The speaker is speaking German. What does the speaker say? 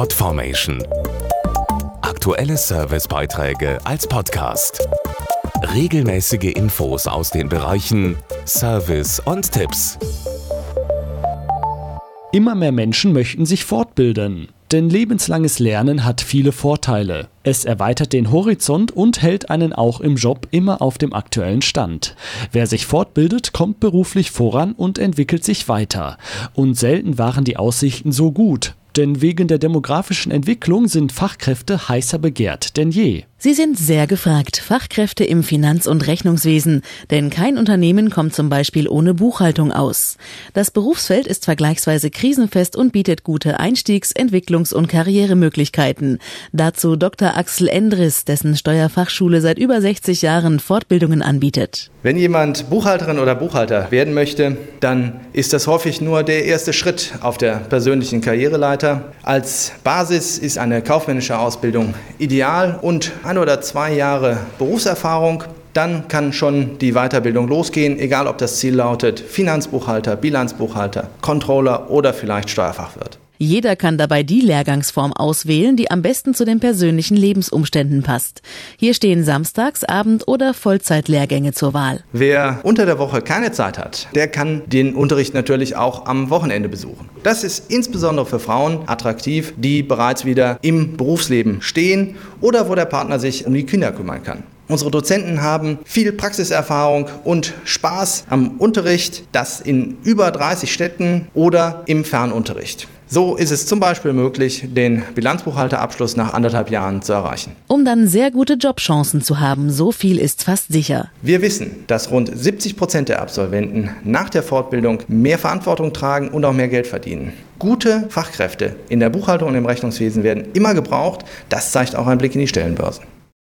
Podformation. Aktuelle Servicebeiträge als Podcast. Regelmäßige Infos aus den Bereichen Service und Tipps. Immer mehr Menschen möchten sich fortbilden. Denn lebenslanges Lernen hat viele Vorteile. Es erweitert den Horizont und hält einen auch im Job immer auf dem aktuellen Stand. Wer sich fortbildet, kommt beruflich voran und entwickelt sich weiter. Und selten waren die Aussichten so gut. Denn wegen der demografischen Entwicklung sind Fachkräfte heißer begehrt denn je. Sie sind sehr gefragt, Fachkräfte im Finanz- und Rechnungswesen, denn kein Unternehmen kommt zum Beispiel ohne Buchhaltung aus. Das Berufsfeld ist vergleichsweise krisenfest und bietet gute Einstiegs-, Entwicklungs- und Karrieremöglichkeiten. Dazu Dr. Axel Endris, dessen Steuerfachschule seit über 60 Jahren Fortbildungen anbietet. Wenn jemand Buchhalterin oder Buchhalter werden möchte, dann ist das häufig nur der erste Schritt auf der persönlichen Karriereleiter. Als Basis ist eine kaufmännische Ausbildung ideal und ein oder zwei Jahre Berufserfahrung, dann kann schon die Weiterbildung losgehen, egal ob das Ziel lautet Finanzbuchhalter, Bilanzbuchhalter, Controller oder vielleicht Steuerfachwirt. Jeder kann dabei die Lehrgangsform auswählen, die am besten zu den persönlichen Lebensumständen passt. Hier stehen Samstags-, Abend- oder Vollzeitlehrgänge zur Wahl. Wer unter der Woche keine Zeit hat, der kann den Unterricht natürlich auch am Wochenende besuchen. Das ist insbesondere für Frauen attraktiv, die bereits wieder im Berufsleben stehen oder wo der Partner sich um die Kinder kümmern kann. Unsere Dozenten haben viel Praxiserfahrung und Spaß am Unterricht, das in über 30 Städten oder im Fernunterricht. So ist es zum Beispiel möglich, den Bilanzbuchhalterabschluss nach anderthalb Jahren zu erreichen. Um dann sehr gute Jobchancen zu haben, so viel ist fast sicher. Wir wissen, dass rund 70 Prozent der Absolventen nach der Fortbildung mehr Verantwortung tragen und auch mehr Geld verdienen. Gute Fachkräfte in der Buchhaltung und im Rechnungswesen werden immer gebraucht. Das zeigt auch ein Blick in die Stellenbörsen.